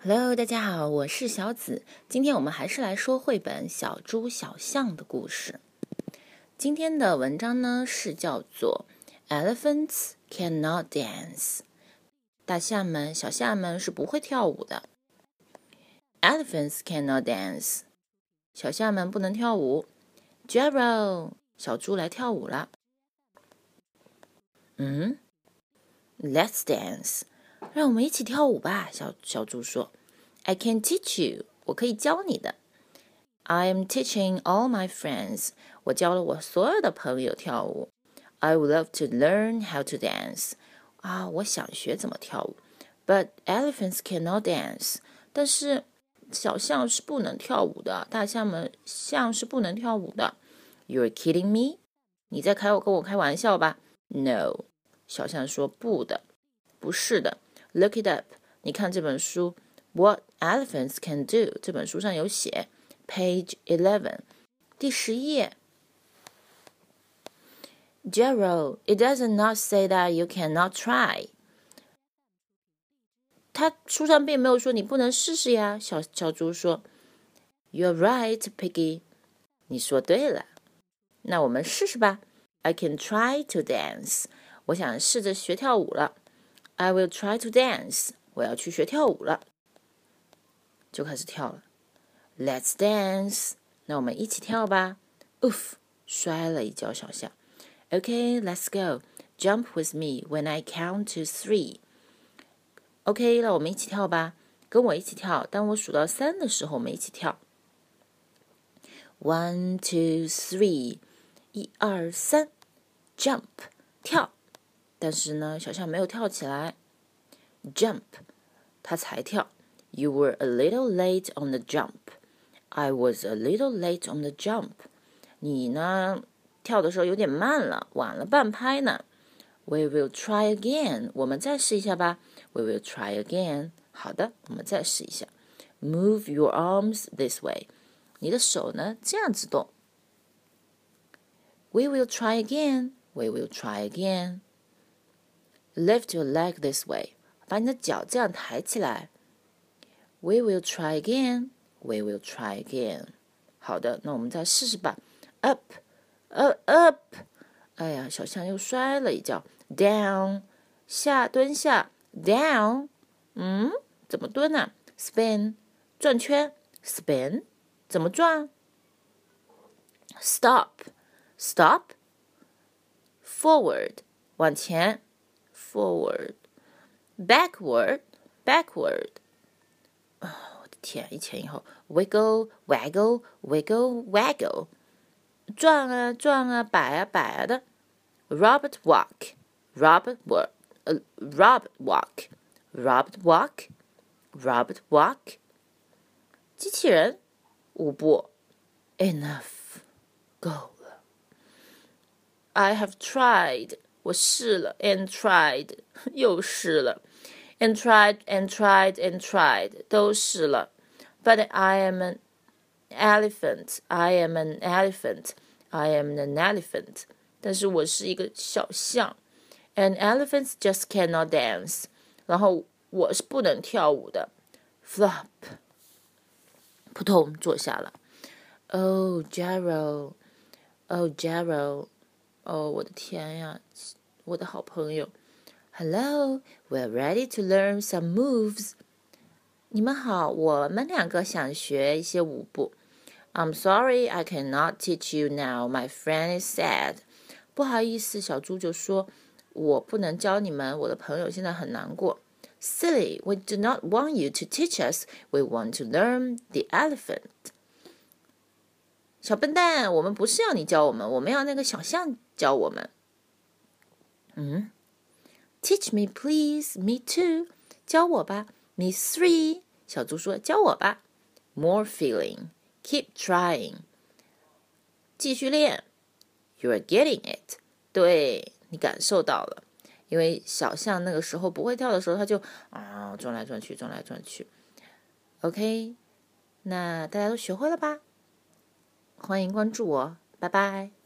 Hello，大家好，我是小紫。今天我们还是来说绘本《小猪小象》的故事。今天的文章呢是叫做《Elephants Cannot Dance》。大象们、小象们是不会跳舞的。Elephants cannot dance。小象们不能跳舞。Gerald，小猪来跳舞了。嗯，Let's dance。让我们一起跳舞吧，小小猪说。I can teach you，我可以教你的。I am teaching all my friends，我教了我所有的朋友跳舞。I would love to learn how to dance，啊，我想学怎么跳舞。But elephants cannot dance，但是小象是不能跳舞的，大象们象是不能跳舞的。You're kidding me？你在开我跟我开玩笑吧？No，小象说不的，不是的。Look it up. up，你看这本书《What Elephants Can Do》这本书上有写，page eleven，第十页。Gerald, it does not say that you cannot try. try。他书上并没有说你不能试试呀。小小猪说：“You're right, Piggie. Piggie。”你说对了。那我们试试吧。I can try to dance. 我想试着学跳舞了。I will try to dance。我要去学跳舞了，就开始跳了。Let's dance。那我们一起跳吧。Oof，摔了一跤，小象。Okay, let's go. Jump with me when I count to three. OK，那我们一起跳吧，跟我一起跳。当我数到三的时候，我们一起跳。One, two, three，一二三，jump，跳。 但是呢，小象没有跳起来，jump，它才跳。You were a little late on the jump. I was a little late on the jump. 你呢，跳的时候有点慢了，晚了半拍呢。We will try again. 我们再试一下吧。We will try again. 好的，我们再试一下。Move your arms this way. 你的手呢，这样子动。We will try again. We will try again. Lift your leg this way. 把你的脚这样抬起来。We will try again. We will try again. 好的，那我们再试试吧。Up, up, up. 哎呀，小象又摔了一跤。Down，下蹲下。Down，嗯，怎么蹲呢？Spin，转圈。Spin，怎么转？Stop，stop。Forward，往前。 forward, backward, backward。啊，我的天，一前一后，wiggle, waggle, wiggle, waggle，转啊转啊，摆啊摆啊的。Robert walk, Robert walk, 呃，Robert walk, Robert walk, Robert walk。机器人舞步，enough，够了。I have tried。 我试了，and tried and tried and tried and tried 都试了，but I am an elephant, I am an elephant, I am an elephant，但是我是一个小象，and elephants just cannot dance，然后我是不能跳舞的，flop，扑通坐下了，Oh Gerald, Oh Gerald。哦，我的天呀！我的好朋友，Hello, we're ready to learn some moves。你们好，我们两个想学一些舞步。I'm sorry, I cannot teach you now. My friend is sad. 不好意思，小猪就说，我不能教你们，我的朋友现在很难过。Silly, we do not want you to teach us. We want to learn the elephant. 小笨蛋，我们不是要你教我们，我们要那个小象教我们。 嗯，Teach me, please. Me too. 教我吧。Me three. 小猪说：“教我吧。” More feeling. Keep trying. 继续练。You are getting it. 对你感受到了，因为小象那个时候不会跳的时候，它就啊转来转去，转来转去。OK，那大家都学会了吧？欢迎关注我，拜拜。